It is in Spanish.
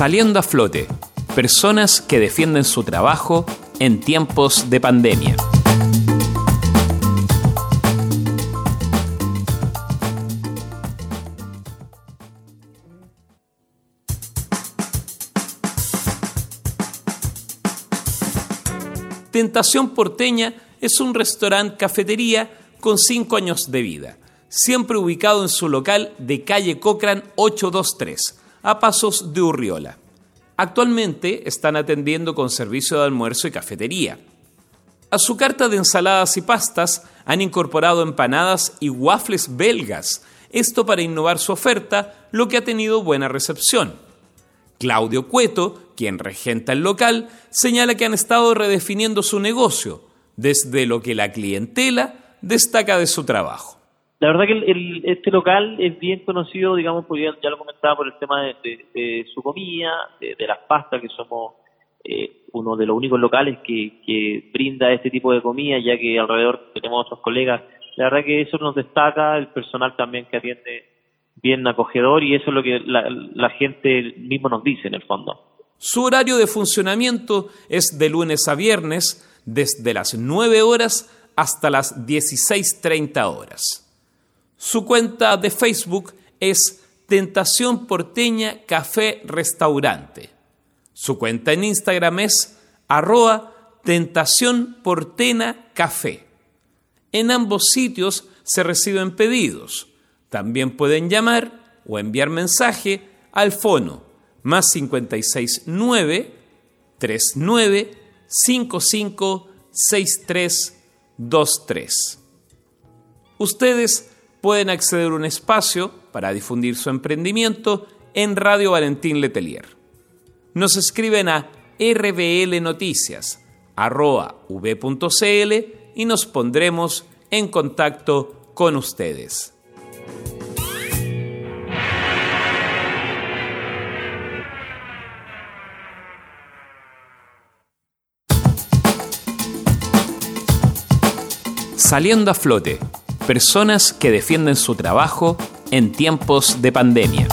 Saliendo a flote, personas que defienden su trabajo en tiempos de pandemia. Tentación Porteña es un restaurante cafetería con 5 años de vida, siempre ubicado en su local de calle Cochrane 823, a pasos de Urriola. Actualmente están atendiendo con servicio de almuerzo y cafetería. A su carta de ensaladas y pastas han incorporado empanadas y waffles belgas, esto para innovar su oferta, lo que ha tenido buena recepción. Claudio Cueto, quien regenta el local, señala que han estado redefiniendo su negocio, desde lo que la clientela destaca de su trabajo. La verdad que este local es bien conocido, digamos, porque ya, lo comentaba por el tema de, su comida, de, las pastas, que somos eh, uno de los únicos locales que, brinda este tipo de comida, ya que alrededor tenemos otros colegas. La verdad que eso nos destaca, el personal también que atiende bien acogedor y eso es lo que la gente mismo nos dice en el fondo. Su horario de funcionamiento es de lunes a viernes, desde las 9 horas hasta las 16.30 horas. Su cuenta de Facebook es Tentación Porteña Café Restaurante. Su cuenta en Instagram es arroba Tentación Portena Café. En ambos sitios se reciben pedidos. También pueden llamar o enviar mensaje al fono más 569 39 55 6323. Ustedes pueden acceder a un espacio para difundir su emprendimiento en Radio Valentín Letelier. Nos escriben a rblnoticias.v.cl y nos pondremos en contacto con ustedes. Saliendo a flote, personas que defienden su trabajo en tiempos de pandemia.